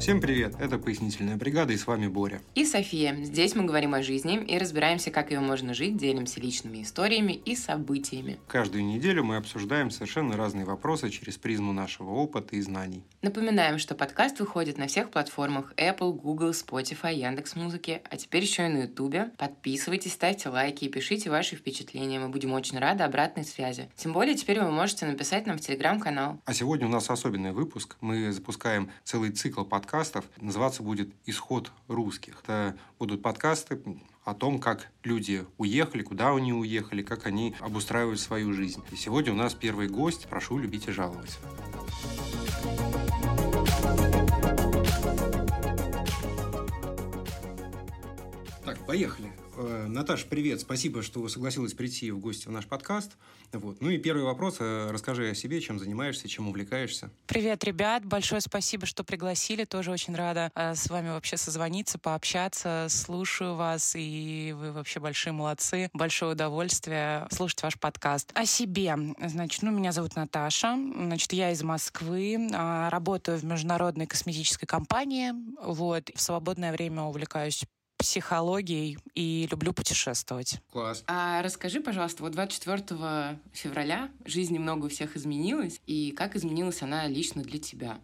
Всем привет, это «Пояснительная бригада» и с вами Боря. И София. Здесь мы говорим о жизни и разбираемся, как ее можно жить, делимся личными историями и событиями. Каждую неделю мы обсуждаем совершенно разные вопросы через призму нашего опыта и знаний. Напоминаем, что подкаст выходит на всех платформах Apple, Google, Spotify, Яндекс.Музыки, а теперь еще и на Ютубе. Подписывайтесь, ставьте лайки и пишите ваши впечатления. Мы будем очень рады обратной связи. Тем более теперь вы можете написать нам в Телеграм-канал. А сегодня у нас особенный выпуск. Мы запускаем целый цикл подкастов подкастов называться будет «Исход русских». Это будут подкасты о том, как люди уехали, куда они уехали, как они обустраивают свою жизнь. И сегодня у нас первый гость. Прошу любить и жаловать. Так, поехали. Э, Наташа, привет. Спасибо, что согласилась прийти в гости в наш подкаст. Вот. Ну и первый вопрос. Э, расскажи о себе, чем занимаешься, чем увлекаешься. Привет, ребят. Большое спасибо, что пригласили. Тоже очень рада э, с вами вообще созвониться, пообщаться. Слушаю вас, и вы вообще большие молодцы. Большое удовольствие слушать ваш подкаст. О себе. Значит, ну, меня зовут Наташа. Значит, я из Москвы. Работаю в международной косметической компании. Вот. В свободное время увлекаюсь психологией и люблю путешествовать. Класс. А расскажи, пожалуйста, вот 24 февраля жизнь немного у всех изменилась, и как изменилась она лично для тебя?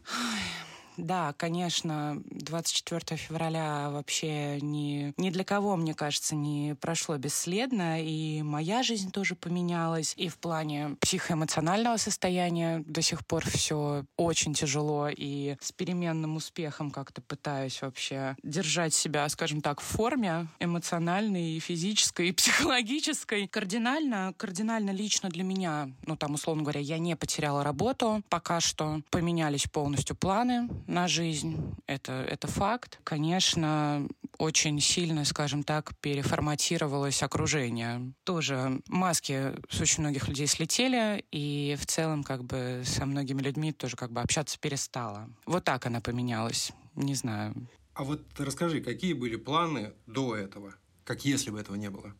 Да, конечно, 24 февраля вообще ни, ни для кого, мне кажется, не прошло бесследно, и моя жизнь тоже поменялась, и в плане психоэмоционального состояния до сих пор все очень тяжело, и с переменным успехом как-то пытаюсь вообще держать себя, скажем так, в форме эмоциональной, и физической, и психологической. Кардинально, кардинально лично для меня, ну там, условно говоря, я не потеряла работу, пока что поменялись полностью планы, на жизнь. Это, это факт. Конечно, очень сильно, скажем так, переформатировалось окружение. Тоже маски с очень многих людей слетели, и в целом как бы со многими людьми тоже как бы общаться перестала. Вот так она поменялась. Не знаю. А вот расскажи, какие были планы до этого? Как если бы этого не было?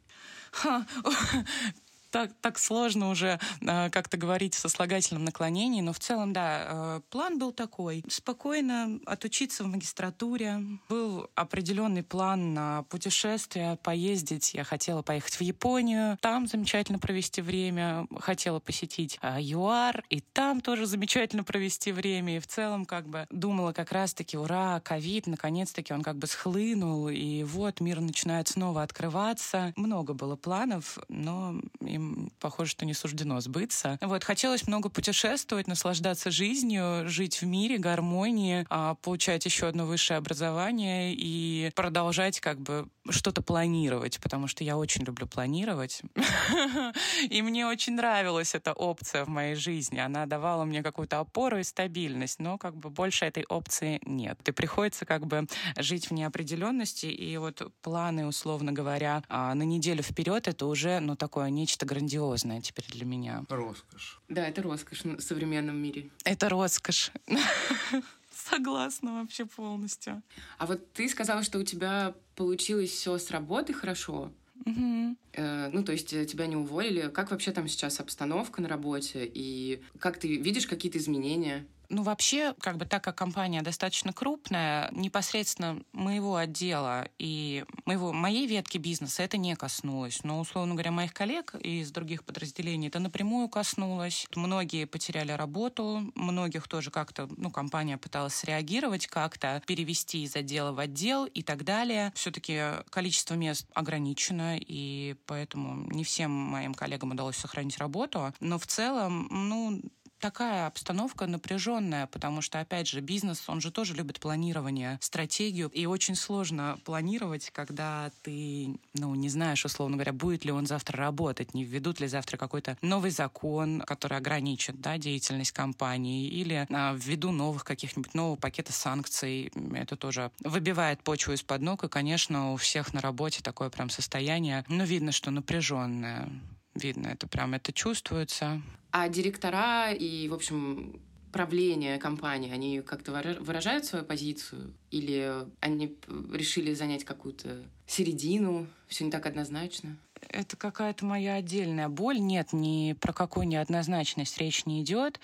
Так, так сложно уже э, как-то говорить в сослагательном наклонении, но в целом, да, э, план был такой. Спокойно отучиться в магистратуре. Был определенный план на путешествие, поездить. Я хотела поехать в Японию, там замечательно провести время. Хотела посетить э, ЮАР, и там тоже замечательно провести время. И в целом как бы думала как раз-таки, ура, ковид, наконец-таки он как бы схлынул, и вот мир начинает снова открываться. Много было планов, но им похоже, что не суждено сбыться. Вот, хотелось много путешествовать, наслаждаться жизнью, жить в мире, гармонии, а, получать еще одно высшее образование и продолжать как бы что-то планировать, потому что я очень люблю планировать. И мне очень нравилась эта опция в моей жизни. Она давала мне какую-то опору и стабильность, но как бы больше этой опции нет. И приходится как бы жить в неопределенности, и вот планы, условно говоря, а, на неделю вперед это уже, ну, такое нечто грандиозное теперь для меня. Роскошь. Да, это роскошь в современном мире. Это роскошь. Согласна вообще полностью. А вот ты сказала, что у тебя получилось все с работы хорошо. Угу. Э, ну, то есть э, тебя не уволили. Как вообще там сейчас обстановка на работе? И как ты видишь какие-то изменения? Ну, вообще, как бы так как компания достаточно крупная, непосредственно моего отдела и моего, моей ветки бизнеса это не коснулось. Но, условно говоря, моих коллег из других подразделений это напрямую коснулось. Многие потеряли работу, многих тоже как-то, ну, компания пыталась среагировать как-то, перевести из отдела в отдел и так далее. Все-таки количество мест ограничено, и поэтому не всем моим коллегам удалось сохранить работу. Но в целом, ну, такая обстановка напряженная, потому что, опять же, бизнес, он же тоже любит планирование, стратегию, и очень сложно планировать, когда ты, ну, не знаешь, условно говоря, будет ли он завтра работать, не введут ли завтра какой-то новый закон, который ограничит, да, деятельность компании, или а, ввиду новых каких-нибудь нового пакета санкций. Это тоже выбивает почву из-под ног, и, конечно, у всех на работе такое прям состояние, ну, видно, что напряженное видно, это прям это чувствуется. А директора и, в общем, правление компании, они как-то выражают свою позицию? Или они решили занять какую-то середину? Все не так однозначно? Это какая-то моя отдельная боль. Нет, ни про какую неоднозначность речь не идет.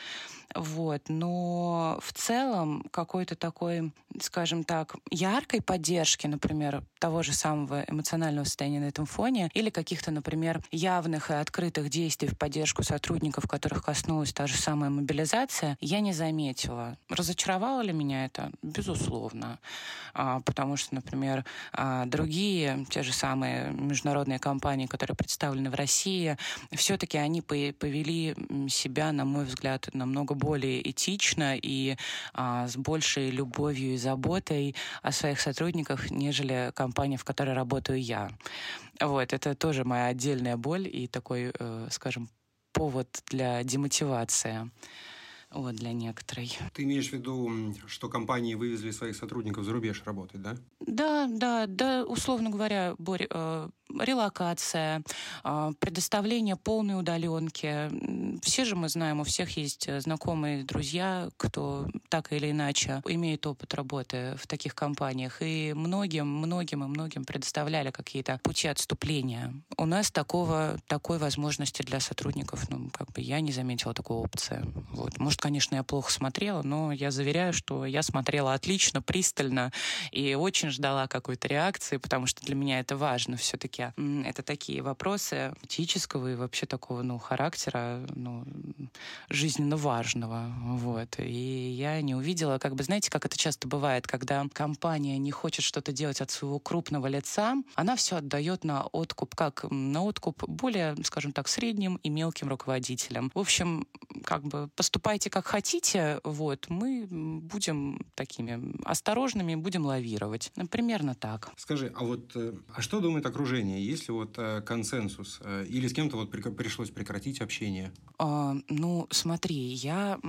Вот. Но в целом какой-то такой, скажем так, яркой поддержки, например, того же самого эмоционального состояния на этом фоне, или каких-то, например, явных и открытых действий в поддержку сотрудников, которых коснулась та же самая мобилизация, я не заметила. Разочаровало ли меня это? Безусловно. А, потому что, например, а, другие, те же самые международные компании, которые представлены в России, все-таки они повели себя, на мой взгляд, намного более этично и а, с большей любовью и заботой о своих сотрудниках, нежели компания, в которой работаю я. Вот, это тоже моя отдельная боль и такой, э, скажем, повод для демотивации вот, для некоторой. Ты имеешь в виду, что компании вывезли своих сотрудников за рубеж работать, да? Да, да, да, условно говоря, Борь, э, релокация, э, предоставление полной удаленки. Все же мы знаем, у всех есть знакомые друзья, кто так или иначе имеет опыт работы в таких компаниях. И многим, многим и многим предоставляли какие-то пути отступления. У нас такого, такой возможности для сотрудников, ну, как бы я не заметила такой опции. Вот. Может, конечно, я плохо смотрела, но я заверяю, что я смотрела отлично, пристально и очень ждала какой-то реакции, потому что для меня это важно все-таки. Это такие вопросы этического и вообще такого, ну, характера, ну, жизненно важного. Вот. И я не увидела, как бы, знаете, как это часто бывает, когда компания не хочет что-то делать от своего крупного лица, она все отдает на откуп, как на откуп более, скажем так, средним и мелким руководителям. В общем, как бы поступайте как хотите, вот, мы будем такими осторожными, будем лавировать. Примерно так. Скажи, а вот, э, а что думает окружение? Есть ли вот э, консенсус? Э, или с кем-то вот пришлось прекратить общение? А, ну, смотри, я,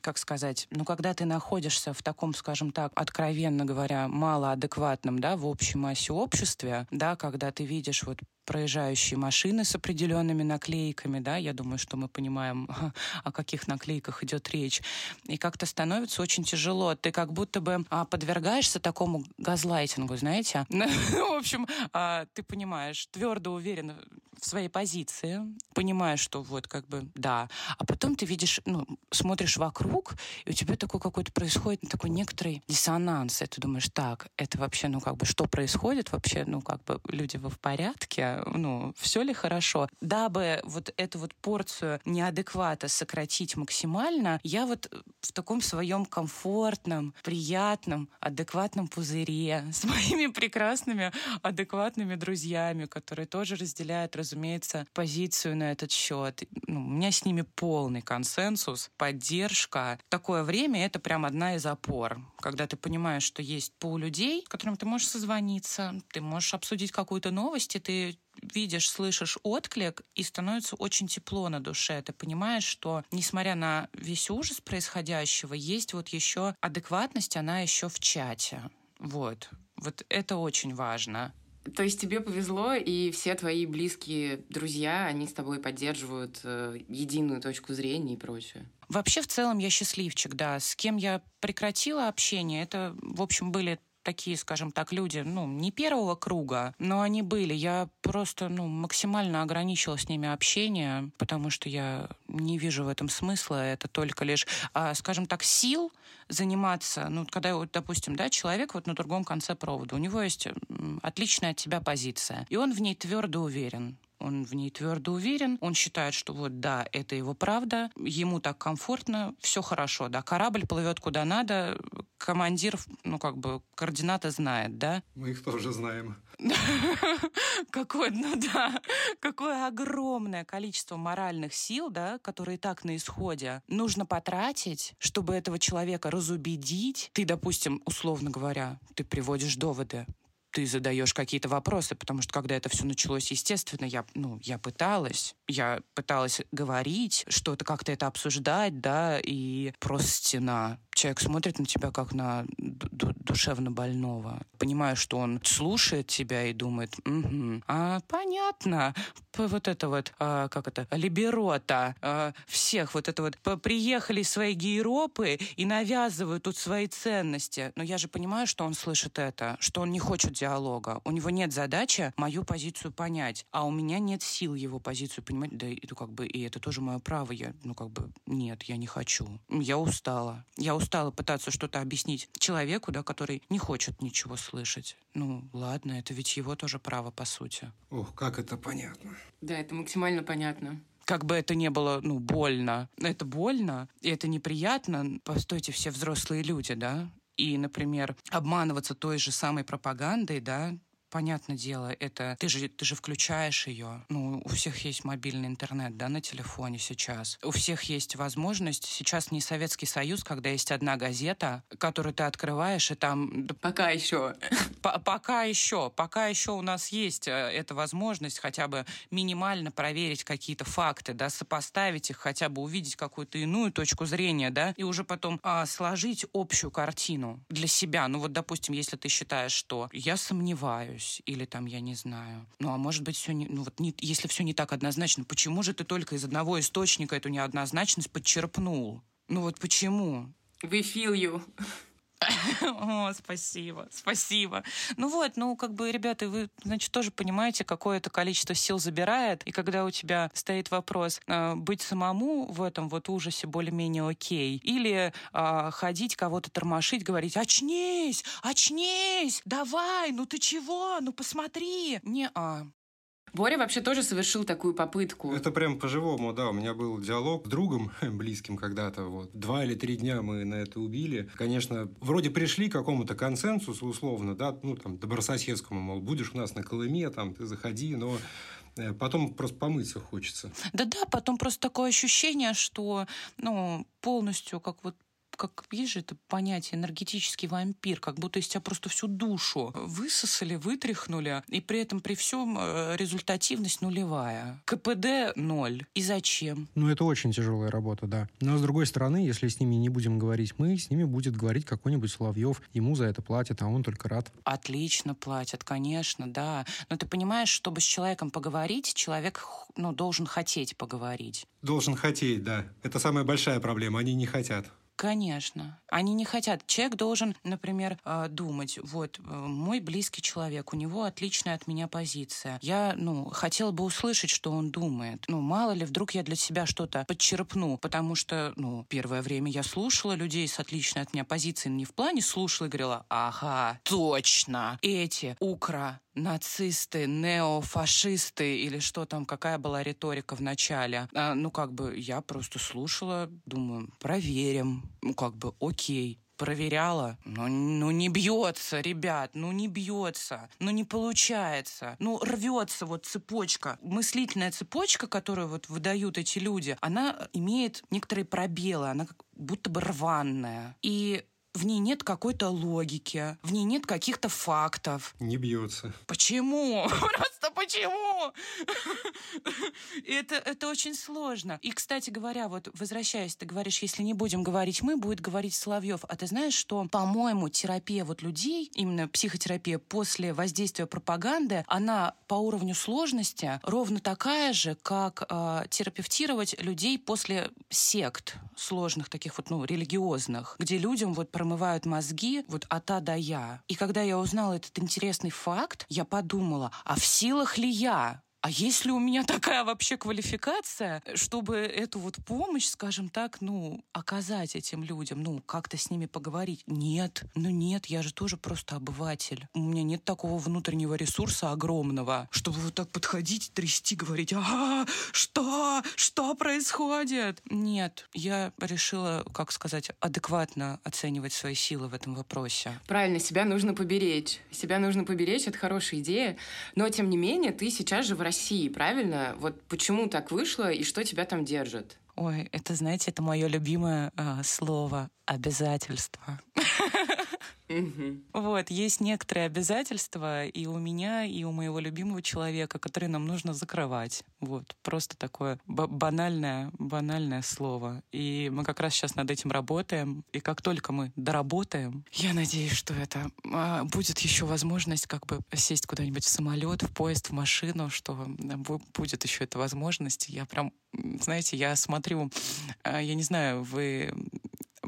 как сказать, ну, когда ты находишься в таком, скажем так, откровенно говоря, малоадекватном, да, в общей массе обществе, да, когда ты видишь вот проезжающие машины с определенными наклейками, да, я думаю, что мы понимаем, о каких наклейках идет речь. И как-то становится очень тяжело. Ты как будто бы а, подвергаешься такому газлайтингу, знаете. В общем, а, ты понимаешь, твердо уверен в своей позиции, понимаешь, что вот как бы да. А потом ты видишь, ну, смотришь вокруг, и у тебя такой какой-то происходит такой некоторый диссонанс. И ты думаешь, так, это вообще, ну, как бы, что происходит вообще, ну, как бы, люди вы в порядке? ну, все ли хорошо. Дабы вот эту вот порцию неадеквата сократить максимально, я вот в таком своем комфортном, приятном, адекватном пузыре с моими прекрасными, адекватными друзьями, которые тоже разделяют, разумеется, позицию на этот счет. Ну, у меня с ними полный консенсус, поддержка. Такое время — это прям одна из опор. Когда ты понимаешь, что есть пол людей, с которыми ты можешь созвониться, ты можешь обсудить какую-то новость, и ты видишь, слышишь отклик, и становится очень тепло на душе. Ты понимаешь, что, несмотря на весь ужас происходящего, есть вот еще адекватность, она еще в чате. Вот. Вот это очень важно. То есть тебе повезло, и все твои близкие друзья, они с тобой поддерживают э, единую точку зрения и прочее. Вообще, в целом, я счастливчик, да. С кем я прекратила общение, это, в общем, были такие, скажем так, люди, ну, не первого круга, но они были. Я просто, ну, максимально ограничила с ними общение, потому что я не вижу в этом смысла. Это только лишь, а, скажем так, сил заниматься. Ну, когда, вот, допустим, да, человек вот на другом конце провода, у него есть отличная от тебя позиция, и он в ней твердо уверен он в ней твердо уверен, он считает, что вот да, это его правда, ему так комфортно, все хорошо, да, корабль плывет куда надо, командир, ну как бы координаты знает, да. Мы их тоже знаем. Какое, ну да, какое огромное количество моральных сил, да, которые так на исходе, нужно потратить, чтобы этого человека разубедить. Ты, допустим, условно говоря, ты приводишь доводы, ты задаешь какие-то вопросы, потому что когда это все началось, естественно, я, ну, я пыталась, я пыталась говорить, что-то как-то это обсуждать, да, и просто стена человек смотрит на тебя как на душевно больного. Понимаю, что он слушает тебя и думает, угу, а понятно, вот это вот, а, как это, либерота а, всех, вот это вот, приехали свои гейропы и навязывают тут свои ценности. Но я же понимаю, что он слышит это, что он не хочет диалога. У него нет задачи мою позицию понять, а у меня нет сил его позицию понимать. Да, это как бы, и это тоже мое право. Я, ну, как бы, нет, я не хочу. Я устала. Я устала пытаться что-то объяснить человеку, да, который не хочет ничего слышать. Ну, ладно, это ведь его тоже право, по сути. Ох, как это понятно. Да, это максимально понятно как бы это не было, ну, больно. Это больно, и это неприятно. Постойте, все взрослые люди, да? И, например, обманываться той же самой пропагандой, да, понятное дело, это ты же, ты же включаешь ее. Ну, у всех есть мобильный интернет, да, на телефоне сейчас. У всех есть возможность. Сейчас не Советский Союз, когда есть одна газета, которую ты открываешь, и там... Пока еще. Пока еще. Пока еще у нас есть э, эта возможность хотя бы минимально проверить какие-то факты, да, сопоставить их, хотя бы увидеть какую-то иную точку зрения, да, и уже потом а, сложить общую картину для себя. Ну вот, допустим, если ты считаешь, что я сомневаюсь, ошибаюсь, или там я не знаю. Ну, а может быть, все не, ну вот не, если все не так однозначно, почему же ты только из одного источника эту неоднозначность подчерпнул? Ну вот почему? We feel you. О, спасибо, спасибо. Ну вот, ну как бы, ребята, вы, значит, тоже понимаете, какое это количество сил забирает, и когда у тебя стоит вопрос э, быть самому в этом вот ужасе более-менее окей, или э, ходить кого-то тормошить, говорить, очнись, очнись, давай, ну ты чего, ну посмотри. Не-а. Боря вообще тоже совершил такую попытку. Это прям по-живому, да. У меня был диалог с другом близким когда-то. Вот. Два или три дня мы на это убили. Конечно, вроде пришли к какому-то консенсусу условно, да, ну, там, добрососедскому, мол, будешь у нас на Колыме, там, ты заходи, но э, Потом просто помыться хочется. Да-да, потом просто такое ощущение, что ну, полностью как вот как, есть же это понятие энергетический вампир, как будто из тебя просто всю душу высосали, вытряхнули, и при этом при всем э, результативность нулевая. КПД ноль. И зачем? Ну, это очень тяжелая работа, да. Но, с другой стороны, если с ними не будем говорить мы, с ними будет говорить какой-нибудь Соловьев. Ему за это платят, а он только рад. Отлично платят, конечно, да. Но ты понимаешь, чтобы с человеком поговорить, человек ну, должен хотеть поговорить. Должен хотеть, да. Это самая большая проблема. Они не хотят. Конечно. Они не хотят. Человек должен, например, а, думать, вот, э, мой близкий человек, у него отличная от меня позиция. Я, ну, хотела бы услышать, что он думает. Ну, мало ли, вдруг я для себя что-то подчерпну, потому что, ну, первое время я слушала людей с отличной от меня позицией, не в плане слушала и говорила, ага, точно, эти, укра, нацисты, неофашисты или что там, какая была риторика в начале. А, ну, как бы я просто слушала, думаю, проверим. Ну, как бы, окей проверяла. Ну, ну не бьется, ребят, ну не бьется, ну не получается. Ну рвется вот цепочка. Мыслительная цепочка, которую вот выдают эти люди, она имеет некоторые пробелы, она как будто бы рваная. И в ней нет какой-то логики, в ней нет каких-то фактов. Не бьется. Почему? Просто почему? это, это очень сложно. И, кстати говоря, вот возвращаясь, ты говоришь, если не будем говорить мы, будет говорить Соловьев. А ты знаешь, что, по-моему, терапия вот людей, именно психотерапия после воздействия пропаганды, она по уровню сложности ровно такая же, как э, терапевтировать людей после сект сложных таких вот, ну, религиозных, где людям вот промывают мозги вот от А до Я. И когда я узнала этот интересный факт, я подумала, а в силах ли я а есть ли у меня такая вообще квалификация, чтобы эту вот помощь, скажем так, ну, оказать этим людям, ну, как-то с ними поговорить? Нет, ну нет, я же тоже просто обыватель. У меня нет такого внутреннего ресурса огромного, чтобы вот так подходить, трясти, говорить, а, что, что происходит? Нет, я решила, как сказать, адекватно оценивать свои силы в этом вопросе. Правильно, себя нужно поберечь. Себя нужно поберечь, это хорошая идея. Но, тем не менее, ты сейчас же в России России, правильно? Вот почему так вышло и что тебя там держит? Ой, это, знаете, это мое любимое э, слово обязательство. Мгм. Вот, есть некоторые обязательства и у меня, и у моего любимого человека, которые нам нужно закрывать. Вот, просто такое ба- банальное, банальное слово. И мы как раз сейчас над этим работаем. И как только мы доработаем, я надеюсь, что это а, будет еще возможность как бы сесть куда-нибудь в самолет, в поезд, в машину, что бу- будет еще эта возможность. Я прям, знаете, я смотрю, а, я не знаю, вы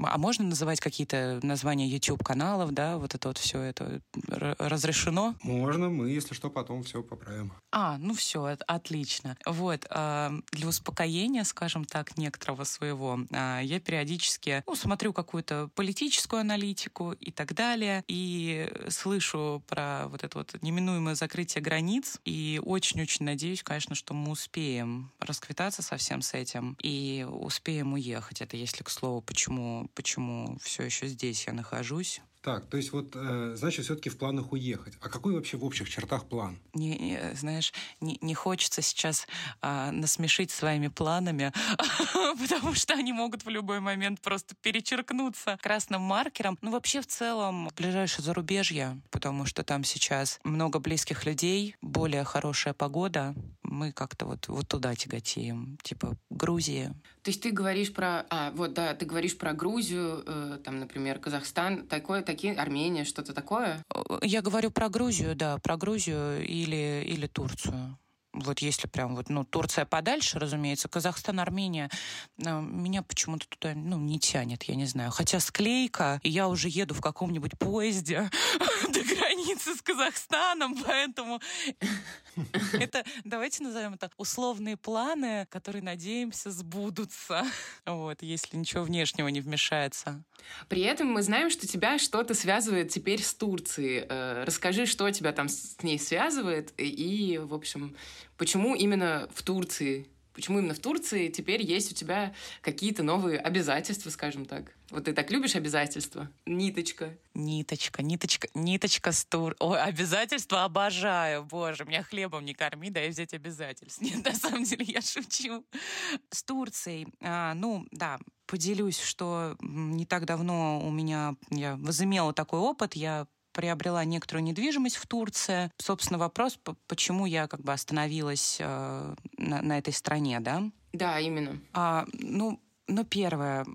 а можно называть какие-то названия YouTube-каналов, да, вот это вот все это разрешено? Можно, мы, если что, потом все поправим. А, ну все, отлично. Вот, а, для успокоения, скажем так, некоторого своего, а, я периодически ну, смотрю какую-то политическую аналитику и так далее, и слышу про вот это вот неминуемое закрытие границ, и очень-очень надеюсь, конечно, что мы успеем расквитаться со всем с этим и успеем уехать. Это если, к слову, почему, почему все еще здесь я нахожусь. Так, то есть вот, э, значит, все-таки в планах уехать. А какой вообще в общих чертах план? не, не- знаешь, не, не хочется сейчас а, насмешить своими планами, потому что они могут в любой момент просто перечеркнуться красным маркером. Ну, вообще, в целом, ближайшее зарубежье, потому что там сейчас много близких людей, более хорошая погода. Мы как-то вот, вот туда тяготеем. Типа Грузии. То есть ты говоришь про... А, вот, да, ты говоришь про Грузию, э, там, например, Казахстан, такое, такие, Армения, что-то такое? Э, Я говорю про Грузию, да, про Грузию или, или Турцию. Вот если прям вот, ну, Турция подальше, разумеется, Казахстан, Армения, э, меня почему-то туда, ну, не тянет, я не знаю. Хотя склейка, и я уже еду в каком-нибудь поезде до границы с Казахстаном, поэтому это, давайте назовем это условные планы, которые, надеемся, сбудутся. Вот, если ничего внешнего не вмешается. При этом мы знаем, что тебя что-то связывает теперь с Турцией. Э, Расскажи, что тебя там с ней связывает и, в общем, почему именно в Турции? Почему именно в Турции теперь есть у тебя какие-то новые обязательства, скажем так? Вот ты так любишь обязательства? Ниточка. Ниточка, ниточка, ниточка с тур. Ой, обязательства обожаю. Боже, меня хлебом не корми, дай взять обязательств. Нет, на самом деле я шучу. С Турцией, а, ну, да, поделюсь, что не так давно у меня, я возымела такой опыт, я приобрела некоторую недвижимость в Турции. Собственно, вопрос, почему я как бы остановилась э, на, на этой стране, да? Да, именно. А, ну, ну, первое.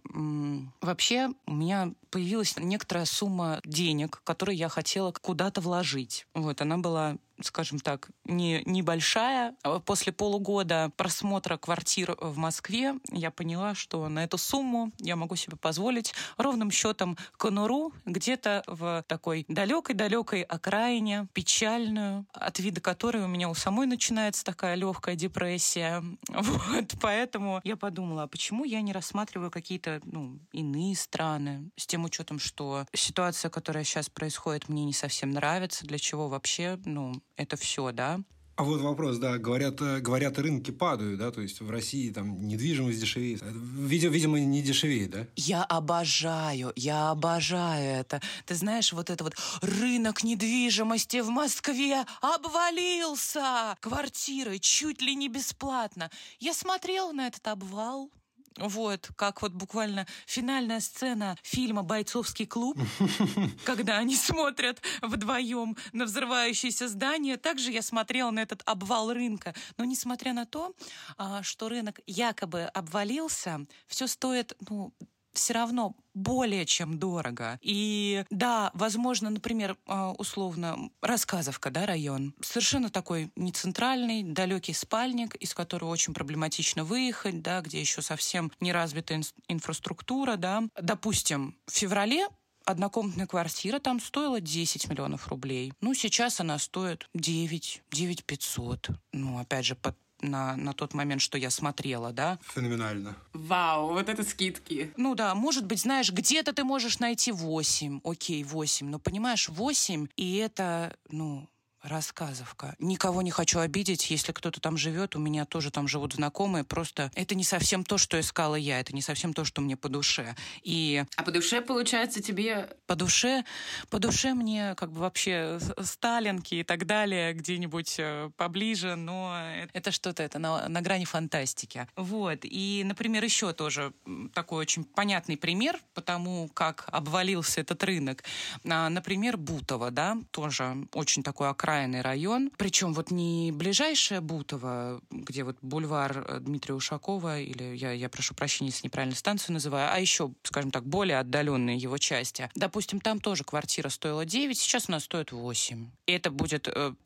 Вообще у меня появилась некоторая сумма денег, которые я хотела куда-то вложить. Вот, она была скажем так, не, небольшая. А После полугода просмотра квартир в Москве я поняла, что на эту сумму я могу себе позволить ровным счетом конуру где-то в такой далекой-далекой окраине, печальную, от вида которой у меня у самой начинается такая легкая депрессия. Вот, поэтому я подумала, а почему я не рассматриваю какие-то ну, иные страны, с тем учетом, что ситуация, которая сейчас происходит, мне не совсем нравится, для чего вообще, ну, это все, да. А вот вопрос, да, говорят, э, говорят, рынки падают, да, то есть в России там недвижимость дешевеет. Э, Видимо, видимо не дешевеет, да? Я обожаю, я обожаю это. Ты знаешь, вот это вот рынок недвижимости в Москве обвалился. Квартиры чуть ли не бесплатно. Я смотрела на этот обвал. Вот, как вот буквально финальная сцена фильма «Бойцовский клуб», когда они смотрят вдвоем на взрывающееся здание. Также я смотрела на этот обвал рынка. Но несмотря на то, а, что рынок якобы обвалился, все стоит, ну, все равно более чем дорого. И да, возможно, например, а, условно, Рассказовка, да, район, совершенно такой не центральный, далекий спальник, из которого очень проблематично выехать, да, где еще совсем не развита ин- инфраструктура, да. Допустим, в феврале Однокомнатная квартира там стоила 10 миллионов рублей. Ну, сейчас она стоит 9, 9 500. Ну, опять же, под на, на тот момент, что я смотрела, да. Феноменально. Вау, вот это скидки. Ну да, может быть, знаешь, где-то ты можешь найти 8, окей, 8, но понимаешь, 8, и это, ну, рассказовка. Никого не хочу обидеть, если кто-то там живет, у меня тоже там живут знакомые, просто это не совсем то, что искала я, это не совсем то, что мне по душе. И... А по душе, получается, тебе... По душе, по душе мне как бы вообще Сталинки и так далее где-нибудь э, поближе, но это что-то, это на, на грани фантастики. Вот. И, например, еще тоже такой очень понятный пример по тому, как обвалился этот рынок. А, например, Бутово, да, тоже очень такой окраинный район. Причем вот не ближайшее Бутово, где вот бульвар э, Дмитрия Ушакова, или я, я прошу прощения, если неправильно станцию называю, а еще, скажем так, более отдаленные его части. Допустим, там тоже квартира стоила 9, сейчас она стоит 8. Это будет 15-20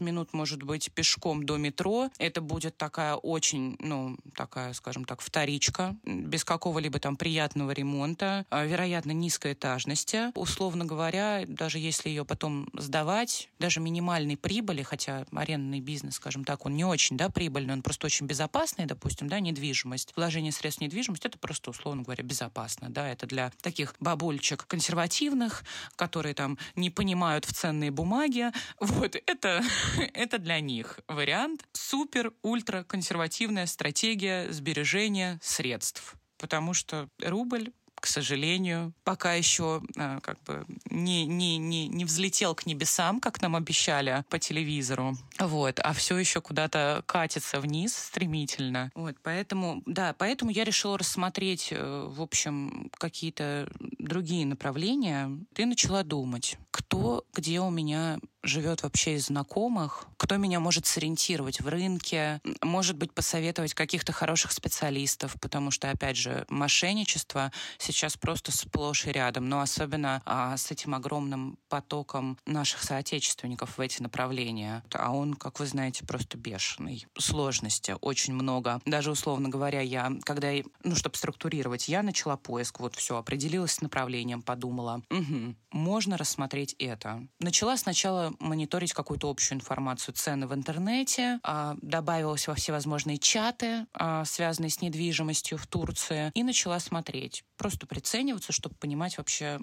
э, минут, может быть, пешком до метро. Это будет такая очень, ну, такая, скажем так, вторичка, без какого-либо там приятного ремонта, а, вероятно, низкой этажности. Условно говоря, даже если ее потом сдавать, даже минимальной прибыли, хотя арендный бизнес, скажем так, он не очень, да, прибыльный, он просто очень безопасный, допустим, да, недвижимость. Вложение средств в недвижимость, это просто, условно говоря, безопасно, да, это для таких бабульчик консервативных, которые там не понимают в ценные бумаги, вот, это, это для них вариант. Супер, ультра консервативная стратегия сбережения средств потому что рубль к сожалению, пока еще э, как бы не, не, не, не взлетел к небесам, как нам обещали по телевизору. Вот, а все еще куда-то катится вниз стремительно. Вот, поэтому, да, поэтому я решила рассмотреть, э, в общем, какие-то другие направления. Ты начала думать, кто где у меня живет вообще из знакомых, кто меня может сориентировать в рынке, может быть, посоветовать каких-то хороших специалистов, потому что, опять же, мошенничество сейчас просто сплошь и рядом, но особенно а, с этим огромным потоком наших соотечественников в эти направления. А он, как вы знаете, просто бешеный. Сложности очень много. Даже, условно говоря, я, когда, ну, чтобы структурировать, я начала поиск, вот все, определилась с направлением, подумала, угу, можно рассмотреть это. Начала сначала мониторить какую-то общую информацию, цены в интернете, а, добавилась во всевозможные чаты, а, связанные с недвижимостью в Турции, и начала смотреть, просто прицениваться, чтобы понимать вообще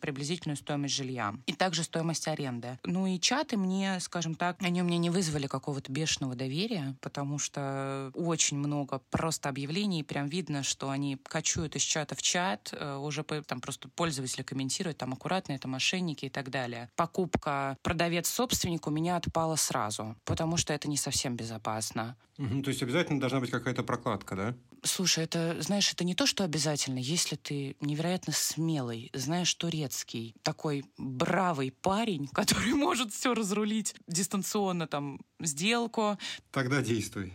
приблизительную стоимость жилья. И также стоимость аренды. Ну и чаты мне, скажем так, они у меня не вызвали какого-то бешеного доверия, потому что очень много просто объявлений, прям видно, что они качуют из чата в чат, э, уже там просто пользователи комментируют, там аккуратно, это мошенники так далее. Покупка продавец-собственник у меня отпала сразу, потому что это не совсем безопасно. Угу, то есть обязательно должна быть какая-то прокладка, да? Слушай, это, знаешь, это не то, что обязательно. Если ты невероятно смелый, знаешь турецкий, такой бравый парень, который может все разрулить дистанционно, там, сделку. Тогда действуй.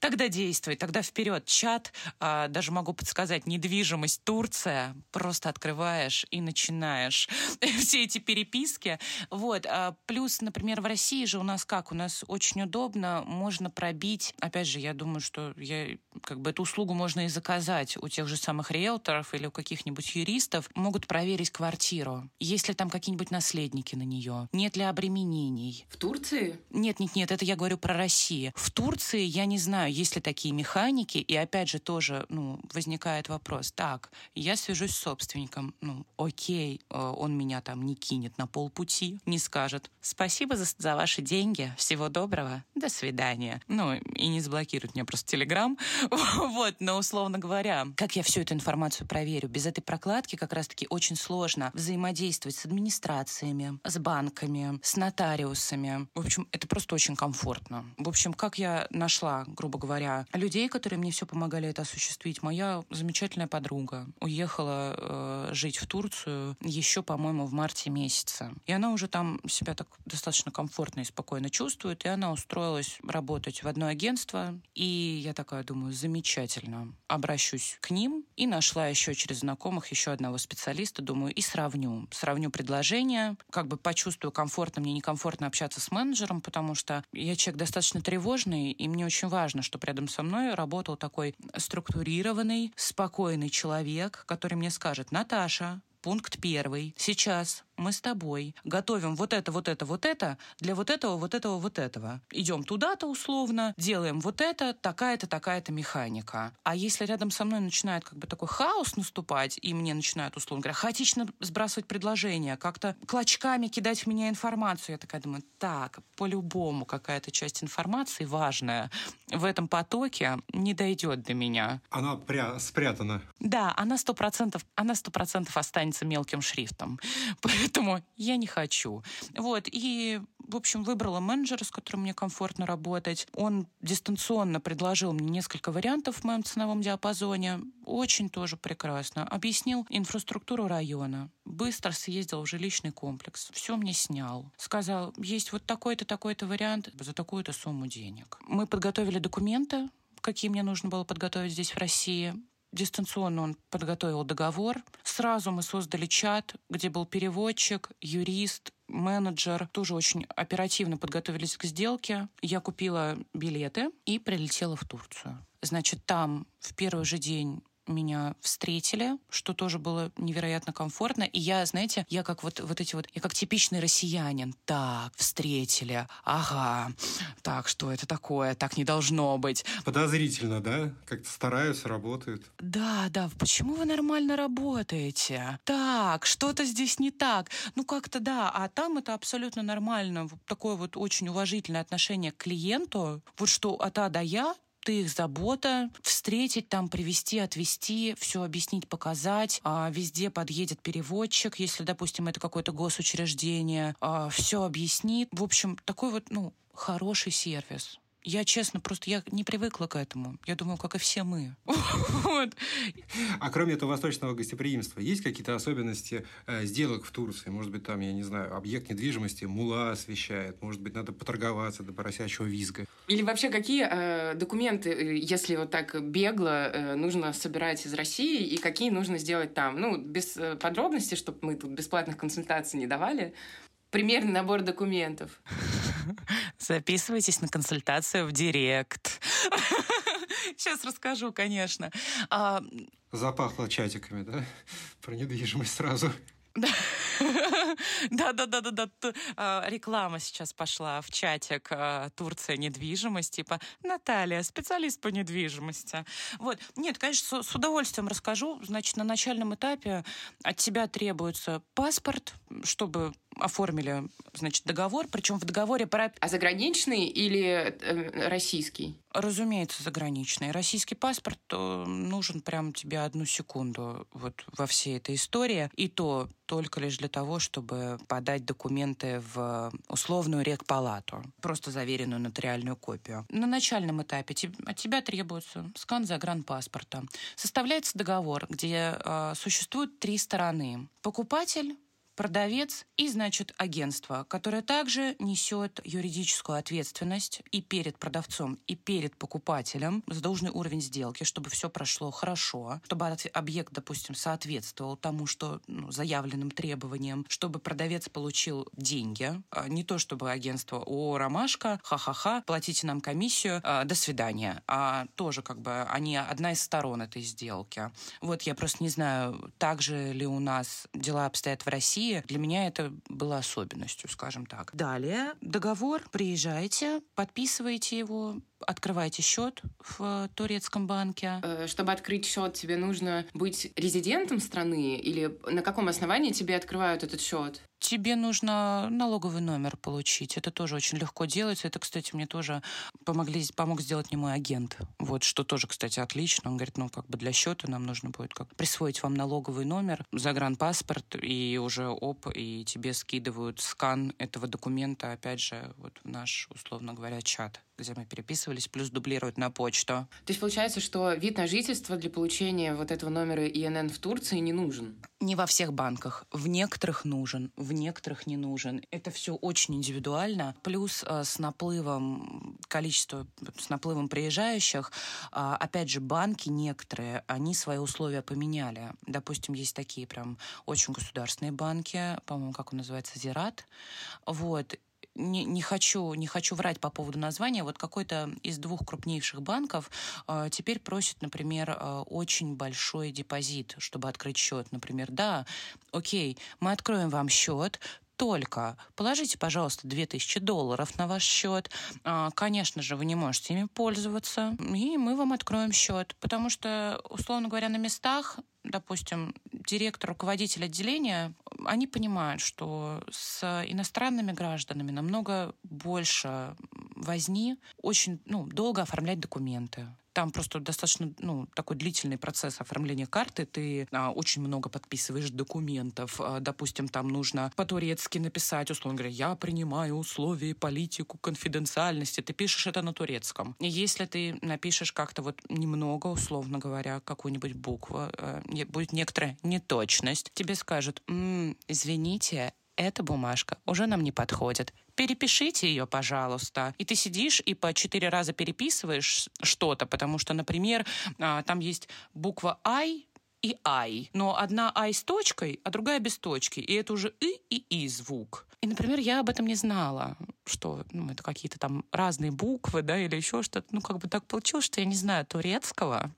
Тогда действуй, тогда вперед. Чат, а, даже могу подсказать, недвижимость Турция. Просто открываешь и начинаешь все эти переписки. Вот. А, плюс, например, в России же у нас как? У нас очень удобно, можно пробить. Опять же, я думаю, что я, как бы эту услугу можно и заказать у тех же самых риэлторов или у каких-нибудь юристов. Могут проверить квартиру. Есть ли там какие-нибудь наследники на нее? Нет ли обременений? В Турции? Нет, нет, нет, это я говорю про Россию. В Турции я не знаю, есть ли такие механики, и опять же тоже ну, возникает вопрос, так, я свяжусь с собственником, ну, окей, э, он меня там не кинет на полпути, не скажет, спасибо за, за ваши деньги, всего доброго, до свидания. Ну, и не заблокирует мне просто Телеграм. вот, но условно говоря, как я всю эту информацию проверю? Без этой прокладки как раз-таки очень сложно взаимодействовать с администрациями, с банками, с нотариусами. В общем, это просто очень комфортно. В общем, как я нашла, грубо грубо говоря, людей, которые мне все помогали это осуществить. Моя замечательная подруга уехала э, жить в Турцию еще, по-моему, в марте месяце. И она уже там себя так достаточно комфортно и спокойно чувствует, и она устроилась работать в одно агентство. И я такая думаю, замечательно. Обращусь к ним и нашла еще через знакомых еще одного специалиста, думаю, и сравню. Сравню предложения, как бы почувствую, комфортно мне, некомфортно общаться с менеджером, потому что я человек достаточно тревожный, и мне очень важно, чтобы рядом со мной работал такой структурированный, спокойный человек, который мне скажет, Наташа, пункт первый. Сейчас мы с тобой готовим вот это, вот это, вот это для вот этого, вот этого, вот этого. Идем туда-то условно, делаем вот это, такая-то, такая-то механика. А если рядом со мной начинает как бы такой хаос наступать, и мне начинают, условно говоря, хаотично сбрасывать предложения, как-то клочками кидать в меня информацию, я такая думаю, так, по-любому какая-то часть информации важная в этом потоке не дойдет до меня. Она пря- спрятана. Да, она сто процентов, она сто процентов останется мелким шрифтом. Поэтому я не хочу. Вот, и, в общем, выбрала менеджера, с которым мне комфортно работать. Он дистанционно предложил мне несколько вариантов в моем ценовом диапазоне. Очень тоже прекрасно. Объяснил инфраструктуру района. Быстро съездил в жилищный комплекс. Все мне снял. Сказал, есть вот такой-то, такой-то вариант за такую-то сумму денег. Мы подготовили документы, какие мне нужно было подготовить здесь, в России. Дистанционно он подготовил договор. Сразу мы создали чат, где был переводчик, юрист, менеджер. Тоже очень оперативно подготовились к сделке. Я купила билеты и прилетела в Турцию. Значит, там в первый же день меня встретили, что тоже было невероятно комфортно. И я, знаете, я как вот, вот эти вот, я как типичный россиянин. Так, встретили, ага, так, что это такое, так не должно быть. Подозрительно, да? Как-то стараются, работают. Да, да, почему вы нормально работаете? Так, что-то здесь не так. Ну, как-то да, а там это абсолютно нормально. Такое вот очень уважительное отношение к клиенту. Вот что от А до Я, ты их забота, встретить там, привести, отвезти, все объяснить, показать. А, везде подъедет переводчик, если, допустим, это какое-то госучреждение, а, все объяснит. В общем, такой вот, ну, хороший сервис. Я, честно, просто я не привыкла к этому. Я думаю, как и все мы. Вот. А кроме этого восточного гостеприимства, есть какие-то особенности э, сделок в Турции? Может быть, там, я не знаю, объект недвижимости мула освещает, может быть, надо поторговаться до поросячьего визга. Или вообще какие э, документы, э, если вот так бегло, э, нужно собирать из России и какие нужно сделать там? Ну, без э, подробностей, чтобы мы тут бесплатных консультаций не давали. Примерный набор документов. Записывайтесь на консультацию в Директ. Сейчас расскажу, конечно. А, Запахло чатиками, да? Про недвижимость сразу. Да, да, да, да, да. А, Реклама сейчас пошла в чатик а, Турция недвижимость, типа Наталья, специалист по недвижимости. Вот. Нет, конечно, с, с удовольствием расскажу. Значит, на начальном этапе от тебя требуется паспорт, чтобы оформили, значит, договор. Причем в договоре про А заграничный или э, российский? Разумеется, заграничный. Российский паспорт э, нужен прям тебе одну секунду вот во всей этой истории. И то только лишь для того, чтобы подать документы в условную рекпалату. Просто заверенную нотариальную копию. На начальном этапе от тебя требуется скан загранпаспорта. Составляется договор, где э, существуют три стороны. Покупатель, продавец и, значит, агентство, которое также несет юридическую ответственность и перед продавцом, и перед покупателем за должный уровень сделки, чтобы все прошло хорошо, чтобы объект, допустим, соответствовал тому, что ну, заявленным требованиям, чтобы продавец получил деньги, а не то чтобы агентство «О, ромашка, ха-ха-ха, платите нам комиссию, а, до свидания», а тоже как бы они одна из сторон этой сделки. Вот я просто не знаю, так же ли у нас дела обстоят в России. Для меня это было особенностью, скажем так. Далее договор, приезжаете, подписываете его, открываете счет в турецком банке. Э, Чтобы открыть счет, тебе нужно быть резидентом страны или на каком основании тебе открывают этот счет? Тебе нужно налоговый номер получить. Это тоже очень легко делается. Это, кстати, мне тоже помогли, помог сделать не мой агент. Вот, что тоже, кстати, отлично. Он говорит, ну, как бы для счета нам нужно будет как присвоить вам налоговый номер, загранпаспорт, и уже оп, и тебе скидывают скан этого документа, опять же, вот в наш, условно говоря, чат где мы переписывались, плюс дублируют на почту. То есть получается, что вид на жительство для получения вот этого номера ИНН в Турции не нужен? Не во всех банках. В некоторых нужен, в некоторых не нужен. Это все очень индивидуально. Плюс э, с наплывом количества, с наплывом приезжающих, а, опять же, банки некоторые, они свои условия поменяли. Допустим, есть такие прям очень государственные банки, по-моему, как он называется, Зират. Вот не, не, хочу, не хочу врать по поводу названия. Вот какой-то из двух крупнейших банков э, теперь просит, например, э, очень большой депозит, чтобы открыть счет. Например, да, окей, мы откроем вам счет, только положите, пожалуйста, 2000 долларов на ваш счет. А, конечно же, вы не можете ими пользоваться, и мы вам откроем счет. Потому что, условно говоря, на местах допустим, директор, руководитель отделения, они понимают, что с иностранными гражданами намного больше возни, очень ну, долго оформлять документы. Там просто достаточно ну, такой длительный процесс оформления карты. Ты а, очень много подписываешь документов. А, допустим, там нужно по-турецки написать, условно говоря, я принимаю условия, политику, конфиденциальности. Ты пишешь это на турецком. И если ты напишешь как-то вот немного, условно говоря, какую-нибудь букву, а, будет некоторая неточность, тебе скажут, м-м, извините, эта бумажка уже нам не подходит. Перепишите ее, пожалуйста. И ты сидишь и по четыре раза переписываешь что-то, потому что, например, а, там есть буква «I», и «ай». Но одна «ай» с точкой, а другая без точки. И это уже «и» и «и» звук. И, например, я об этом не знала, что ну, это какие-то там разные буквы, да, или еще что-то. Ну, как бы так получилось, что я не знаю турецкого.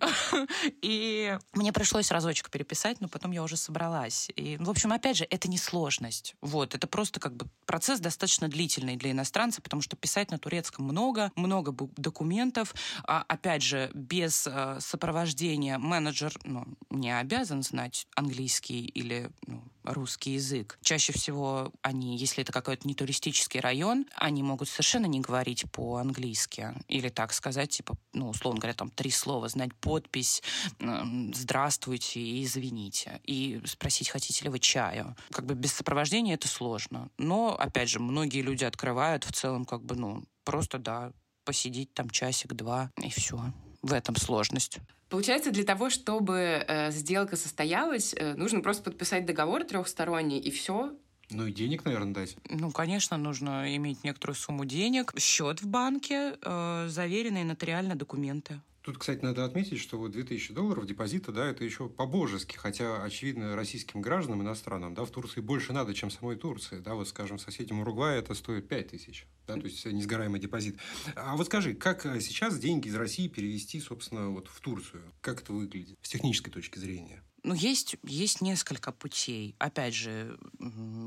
И мне пришлось разочек переписать, но потом я уже собралась. И, в общем, опять же, это не сложность. Вот, это просто как бы процесс достаточно длительный для иностранца, потому что писать на турецком много, много документов. А, опять же, без а, сопровождения менеджер ну, не обязан знать английский или ну, русский язык. Чаще всего они, если это какой-то не туристический район, они могут совершенно не говорить по-английски. Или так сказать, типа, ну, условно говоря, там три слова, знать подпись «Здравствуйте» и «Извините». И спросить, хотите ли вы чаю. Как бы без сопровождения это сложно. Но, опять же, многие люди открывают в целом как бы, ну, просто, да, посидеть там часик-два, и все. В этом сложность. Получается, для того, чтобы э, сделка состоялась, э, нужно просто подписать договор трехсторонний, и все. Ну и денег, наверное, дать. Ну, конечно, нужно иметь некоторую сумму денег, счет в банке, э, заверенные нотариально документы. Тут, кстати, надо отметить, что вот 2000 долларов депозита, да, это еще по-божески, хотя, очевидно, российским гражданам, иностранным, да, в Турции больше надо, чем самой Турции, да, вот, скажем, соседям Уругвая это стоит 5000, да, то есть несгораемый депозит. А вот скажи, как сейчас деньги из России перевести, собственно, вот в Турцию? Как это выглядит с технической точки зрения? Ну, есть, есть несколько путей. Опять же,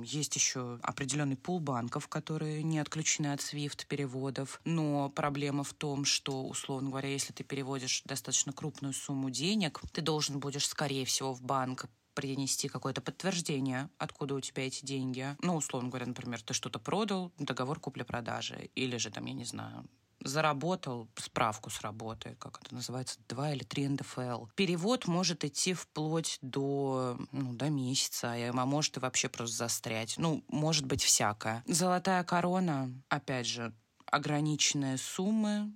есть еще определенный пул банков, которые не отключены от SWIFT переводов. Но проблема в том, что, условно говоря, если ты переводишь достаточно крупную сумму денег, ты должен будешь, скорее всего, в банк принести какое-то подтверждение, откуда у тебя эти деньги. Ну, условно говоря, например, ты что-то продал, договор купли-продажи, или же там, я не знаю, заработал справку с работы, как это называется, 2 или 3 НДФЛ. Перевод может идти вплоть до, ну, до месяца, а может и вообще просто застрять. Ну, может быть всякое. Золотая корона, опять же, ограниченные суммы,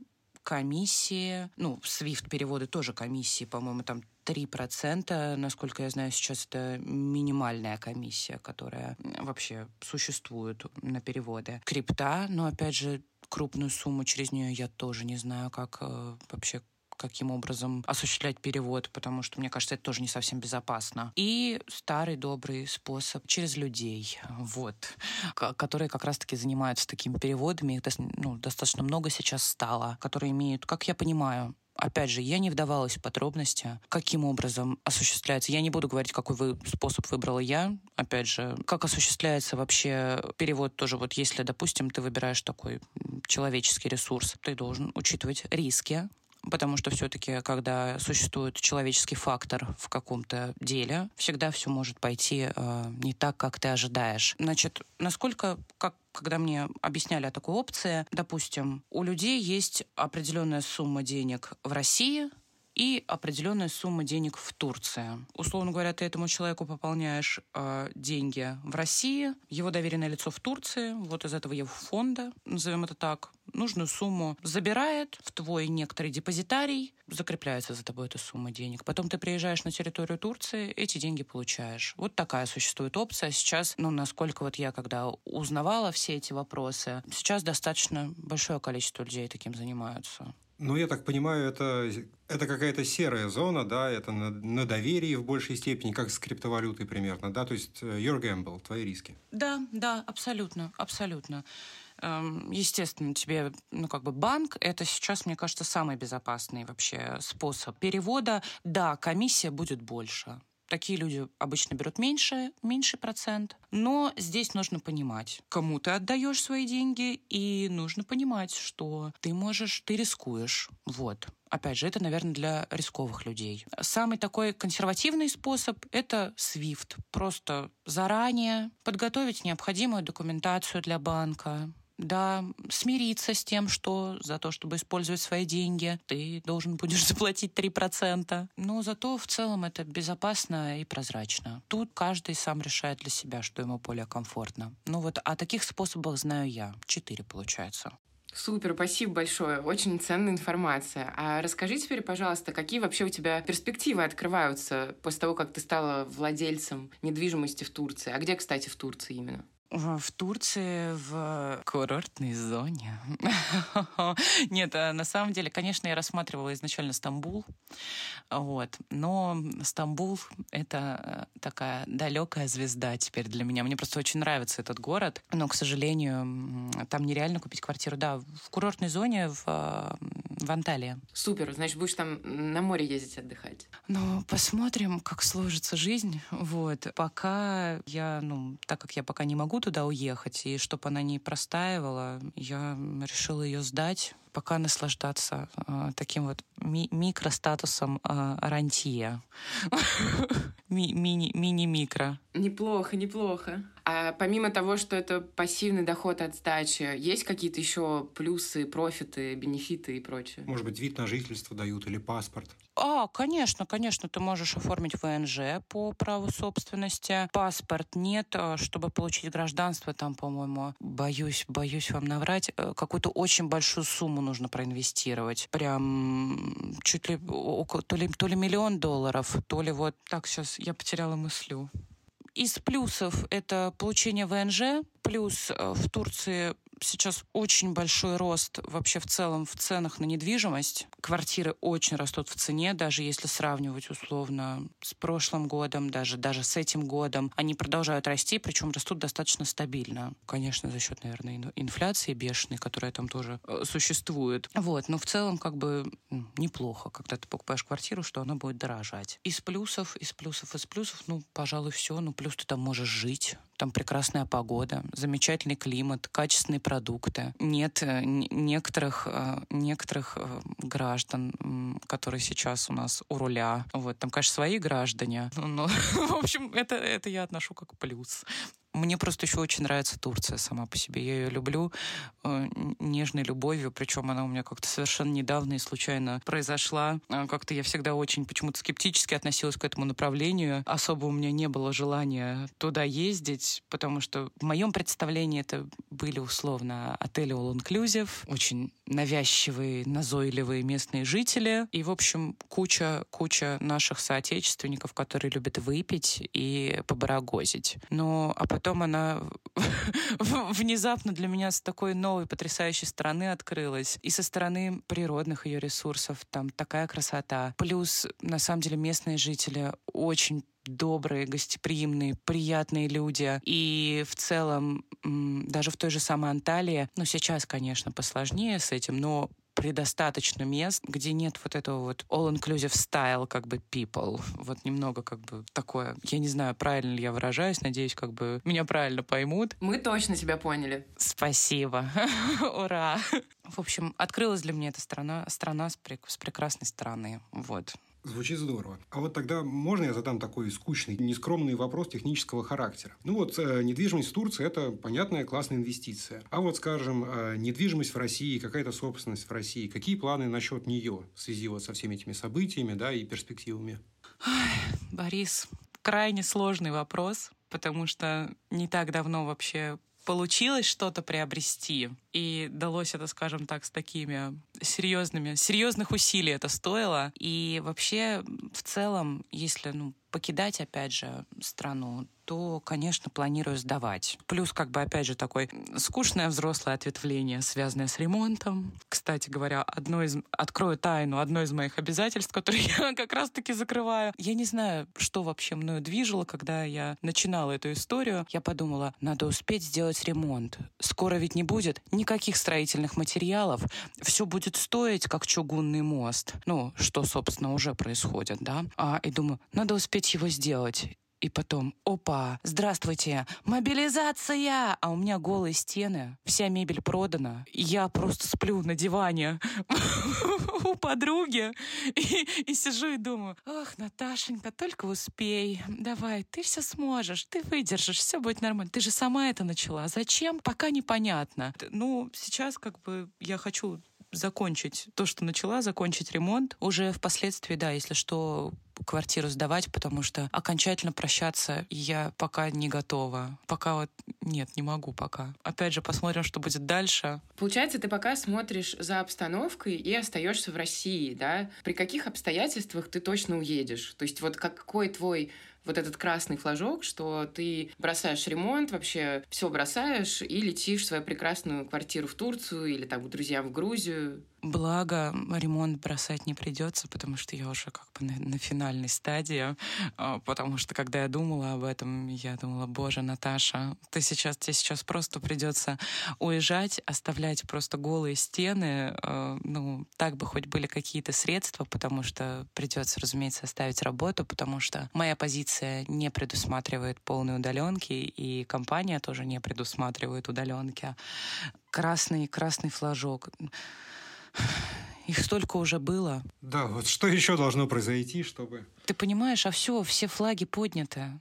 комиссии, ну, SWIFT переводы тоже комиссии, по-моему, там 3%, насколько я знаю, сейчас это минимальная комиссия, которая вообще существует на переводы. Крипта, но опять же, крупную сумму через нее я тоже не знаю, как э, вообще каким образом осуществлять перевод, потому что, мне кажется, это тоже не совсем безопасно. И старый добрый способ через людей, вот, которые как раз-таки занимаются такими переводами. Их ну, достаточно много сейчас стало, которые имеют, как я понимаю, Опять же, я не вдавалась в подробности, каким образом осуществляется. Я не буду говорить, какой вы способ выбрала я. Опять же, как осуществляется вообще перевод тоже. Вот если, допустим, ты выбираешь такой человеческий ресурс, ты должен учитывать риски, потому что все-таки, когда существует человеческий фактор в каком-то деле, всегда все может пойти э, не так, как ты ожидаешь. Значит, насколько, как когда мне объясняли о такой опции, допустим, у людей есть определенная сумма денег в России, и определенная сумма денег в Турции. Условно говоря, ты этому человеку пополняешь э, деньги в России, его доверенное лицо в Турции, вот из этого его фонда, назовем это так, нужную сумму забирает в твой некоторый депозитарий, закрепляется за тобой эта сумма денег. Потом ты приезжаешь на территорию Турции, эти деньги получаешь. Вот такая существует опция. Сейчас, ну, насколько вот я когда узнавала все эти вопросы, сейчас достаточно большое количество людей таким занимаются. Ну, я так понимаю, это, это какая-то серая зона, да, это на, на доверии в большей степени, как с криптовалютой примерно, да, то есть э, your gamble, твои риски. Да, да, абсолютно, абсолютно. Эм, естественно, тебе, ну, как бы банк, это сейчас, мне кажется, самый безопасный вообще способ перевода. Да, комиссия будет больше. Такие люди обычно берут меньше, меньший процент. Но здесь нужно понимать, кому ты отдаешь свои деньги, и нужно понимать, что ты можешь, ты рискуешь. Вот. Опять же, это, наверное, для рисковых людей. Самый такой консервативный способ — это SWIFT. Просто заранее подготовить необходимую документацию для банка, да, смириться с тем, что за то, чтобы использовать свои деньги, ты должен будешь заплатить 3%. Но зато в целом это безопасно и прозрачно. Тут каждый сам решает для себя, что ему более комфортно. Ну вот о таких способах знаю я. Четыре получается. Супер, спасибо большое. Очень ценная информация. А расскажи теперь, пожалуйста, какие вообще у тебя перспективы открываются после того, как ты стала владельцем недвижимости в Турции? А где, кстати, в Турции именно? В Турции, в курортной зоне. Нет, а на самом деле, конечно, я рассматривала изначально Стамбул, вот, но Стамбул — это э, такая далекая звезда теперь для меня. Мне просто очень нравится этот город, но, к сожалению, там нереально купить квартиру. Да, в курортной зоне в, э, в Анталии. Супер, значит, будешь там на море ездить отдыхать. Ну, посмотрим, как сложится жизнь. Вот, пока я, ну, так как я пока не могу туда уехать, и чтобы она не простаивала, я решила ее сдать пока наслаждаться э, таким вот ми- микростатусом э, рантье. Мини-микро. Неплохо, неплохо. А помимо того, что это пассивный доход от сдачи, есть какие-то еще плюсы, профиты, бенефиты и прочее? Может быть, вид на жительство дают или паспорт? А, конечно, конечно, ты можешь оформить ВНЖ по праву собственности. Паспорт нет, а, чтобы получить гражданство, там, по-моему, боюсь, боюсь вам наврать, э, какую-то очень большую сумму нужно проинвестировать. Прям чуть ли около, то ли, то ли миллион долларов, то ли вот... Так, сейчас я потеряла мыслю. Из плюсов это получение ВНЖ, плюс э, в Турции сейчас очень большой рост вообще в целом в ценах на недвижимость. Квартиры очень растут в цене, даже если сравнивать условно с прошлым годом, даже, даже с этим годом. Они продолжают расти, причем растут достаточно стабильно. Конечно, за счет, наверное, инфляции бешеной, которая там тоже э, существует. Вот, но в целом как бы неплохо, когда ты покупаешь квартиру, что она будет дорожать. Из плюсов, из плюсов, из плюсов, ну, пожалуй, все. Ну, плюс ты там можешь жить, там прекрасная погода, замечательный климат, качественные продукты. Нет э, некоторых, э, некоторых э, граждан, которые сейчас у нас у руля. Вот, там, конечно, свои граждане. Но, в общем, это, это я отношу как плюс. Мне просто еще очень нравится Турция сама по себе. Я ее люблю э, нежной любовью, причем она у меня как-то совершенно недавно и случайно произошла. Э, как-то я всегда очень почему-то скептически относилась к этому направлению. Особо у меня не было желания туда ездить, потому что в моем представлении это были условно отели all inclusive, очень навязчивые, назойливые местные жители. И, в общем, куча, куча наших соотечественников, которые любят выпить и побарагозить. Но, а потом потом она внезапно для меня с такой новой потрясающей стороны открылась. И со стороны природных ее ресурсов там такая красота. Плюс, на самом деле, местные жители очень добрые, гостеприимные, приятные люди. И в целом, даже в той же самой Анталии, ну, сейчас, конечно, посложнее с этим, но предостаточно мест, где нет вот этого вот all-inclusive style, как бы people. Вот немного как бы такое. Я не знаю, правильно ли я выражаюсь, надеюсь, как бы меня правильно поймут. Мы точно тебя поняли. Спасибо. Ура. В общем, открылась для меня эта страна, страна с, прек- с прекрасной стороны. Вот. Звучит здорово. А вот тогда можно я задам такой скучный, нескромный вопрос технического характера? Ну вот, э, недвижимость в Турции – это понятная классная инвестиция. А вот, скажем, э, недвижимость в России, какая-то собственность в России, какие планы насчет нее в связи вот со всеми этими событиями да, и перспективами? Ой, Борис, крайне сложный вопрос, потому что не так давно вообще получилось что-то приобрести, и далось это, скажем так, с такими серьезными, серьезных усилий это стоило. И вообще, в целом, если ну, покидать, опять же, страну, то, конечно, планирую сдавать. Плюс, как бы, опять же, такое скучное взрослое ответвление, связанное с ремонтом. Кстати говоря, одно из... Открою тайну, одно из моих обязательств, которые я как раз-таки закрываю. Я не знаю, что вообще мною движило, когда я начинала эту историю. Я подумала, надо успеть сделать ремонт. Скоро ведь не будет никаких строительных материалов. Все будет стоить, как чугунный мост. Ну, что, собственно, уже происходит, да? А, и думаю, надо успеть его сделать. И потом, опа, здравствуйте, мобилизация! А у меня голые стены, вся мебель продана. Я просто сплю на диване у подруги и, сижу и думаю, ох, Наташенька, только успей, давай, ты все сможешь, ты выдержишь, все будет нормально. Ты же сама это начала. Зачем? Пока непонятно. Ну, сейчас как бы я хочу закончить то, что начала, закончить ремонт. Уже впоследствии, да, если что, квартиру сдавать, потому что окончательно прощаться я пока не готова. Пока вот нет, не могу пока. Опять же, посмотрим, что будет дальше. Получается, ты пока смотришь за обстановкой и остаешься в России, да? При каких обстоятельствах ты точно уедешь? То есть вот какой твой вот этот красный флажок, что ты бросаешь ремонт, вообще все бросаешь и летишь в свою прекрасную квартиру в Турцию или там к друзьям в Грузию. Благо, ремонт бросать не придется, потому что я уже как бы на, на финальной стадии. А, потому что когда я думала об этом, я думала, боже, Наташа, ты сейчас, тебе сейчас просто придется уезжать, оставлять просто голые стены. А, ну, так бы хоть были какие-то средства, потому что придется, разумеется, оставить работу, потому что моя позиция не предусматривает полной удаленки, и компания тоже не предусматривает удаленки. Красный, красный флажок. Их столько уже было. Да, вот что еще должно произойти, чтобы... Ты понимаешь, а все, все флаги подняты.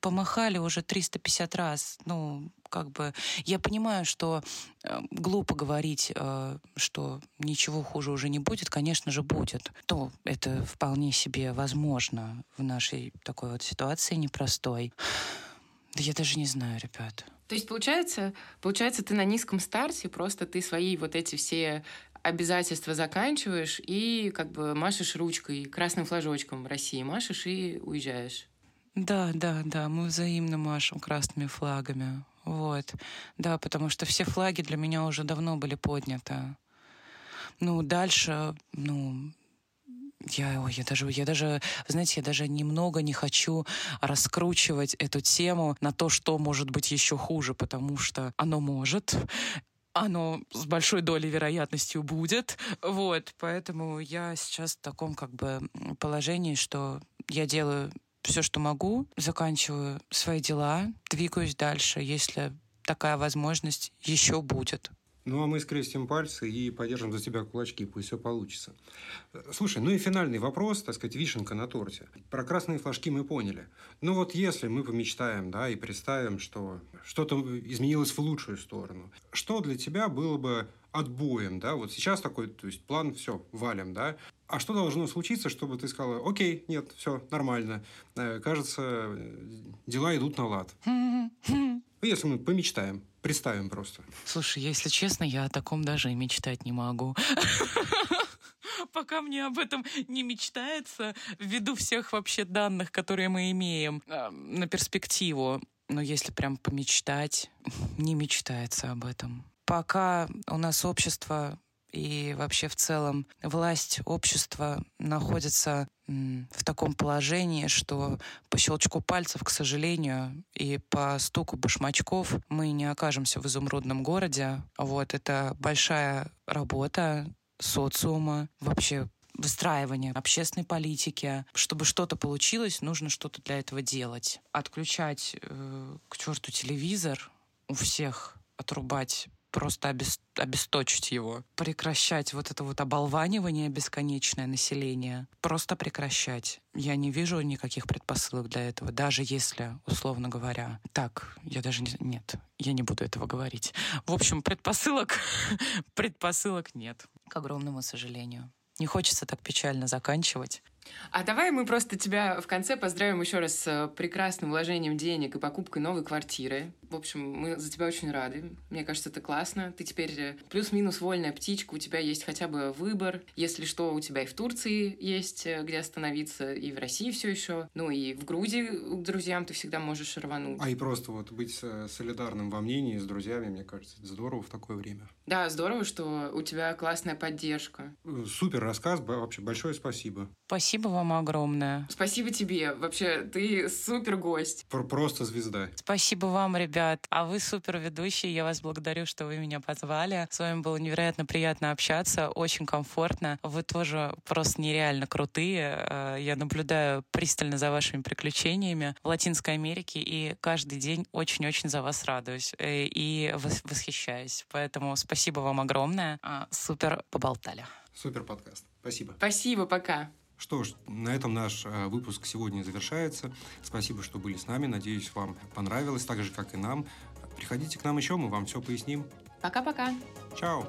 Помахали уже 350 раз. Ну, как бы... Я понимаю, что э, глупо говорить, э, что ничего хуже уже не будет. Конечно же, будет. То это вполне себе возможно в нашей такой вот ситуации непростой. Да я даже не знаю, ребят. То есть, получается, получается, ты на низком старте, просто ты свои вот эти все обязательства заканчиваешь и как бы машешь ручкой, красным флажочком России машешь и уезжаешь. Да, да, да, мы взаимно машем красными флагами. Вот. Да, потому что все флаги для меня уже давно были подняты. Ну, дальше, ну, я, ой, я даже, я даже, знаете, я даже немного не хочу раскручивать эту тему на то, что может быть еще хуже, потому что оно может, оно с большой долей вероятностью будет. Вот, поэтому я сейчас в таком как бы положении, что я делаю все, что могу, заканчиваю свои дела, двигаюсь дальше, если такая возможность еще будет. Ну, а мы скрестим пальцы и подержим за тебя кулачки, пусть все получится. Слушай, ну и финальный вопрос, так сказать, вишенка на торте. Про красные флажки мы поняли. Ну вот если мы помечтаем, да, и представим, что что-то изменилось в лучшую сторону, что для тебя было бы отбоем, да, вот сейчас такой, то есть план, все, валим, да, а что должно случиться, чтобы ты сказала, окей, нет, все, нормально, э, кажется, дела идут на лад. Ну, если мы помечтаем, представим просто. Слушай, если честно, я о таком даже и мечтать не могу. Пока мне об этом не мечтается, ввиду всех вообще данных, которые мы имеем э, на перспективу. Но если прям помечтать, не мечтается об этом. Пока у нас общество и вообще в целом власть общества находится в таком положении, что по щелчку пальцев, к сожалению, и по стуку башмачков мы не окажемся в изумрудном городе. Вот это большая работа социума, вообще выстраивание общественной политики. Чтобы что-то получилось, нужно что-то для этого делать. Отключать э, к черту телевизор у всех отрубать просто обес, обесточить его, прекращать вот это вот оболванивание бесконечное населения, просто прекращать. Я не вижу никаких предпосылок для этого, даже если, условно говоря, так, я даже не... Нет, я не буду этого говорить. В общем, предпосылок, предпосылок нет, к огромному сожалению. Не хочется так печально заканчивать. А давай мы просто тебя в конце поздравим еще раз с прекрасным вложением денег и покупкой новой квартиры. В общем, мы за тебя очень рады. Мне кажется, это классно. Ты теперь э, плюс-минус вольная птичка, у тебя есть хотя бы выбор. Если что, у тебя и в Турции есть э, где остановиться, и в России все еще. Ну и в Грузии к друзьям ты всегда можешь рвануть. А и просто вот быть э, солидарным во мнении с друзьями, мне кажется, это здорово в такое время. Да, здорово, что у тебя классная поддержка. Супер рассказ, вообще большое спасибо. Спасибо вам огромное. Спасибо тебе. Вообще, ты супер гость. Просто звезда. Спасибо вам, ребят. А вы супер ведущие. Я вас благодарю, что вы меня позвали. С вами было невероятно приятно общаться, очень комфортно. Вы тоже просто нереально крутые. Э, я наблюдаю пристально за вашими приключениями в Латинской Америке и каждый день очень-очень за вас радуюсь э, и восхищаюсь. Поэтому спасибо вам огромное. А, супер поболтали. Супер подкаст. Спасибо. Спасибо, пока. Что ж, на этом наш э, выпуск сегодня завершается. Спасибо, что были с нами. Надеюсь, вам понравилось, так же, как и нам. Приходите к нам еще, мы вам все поясним. Пока-пока. Чао.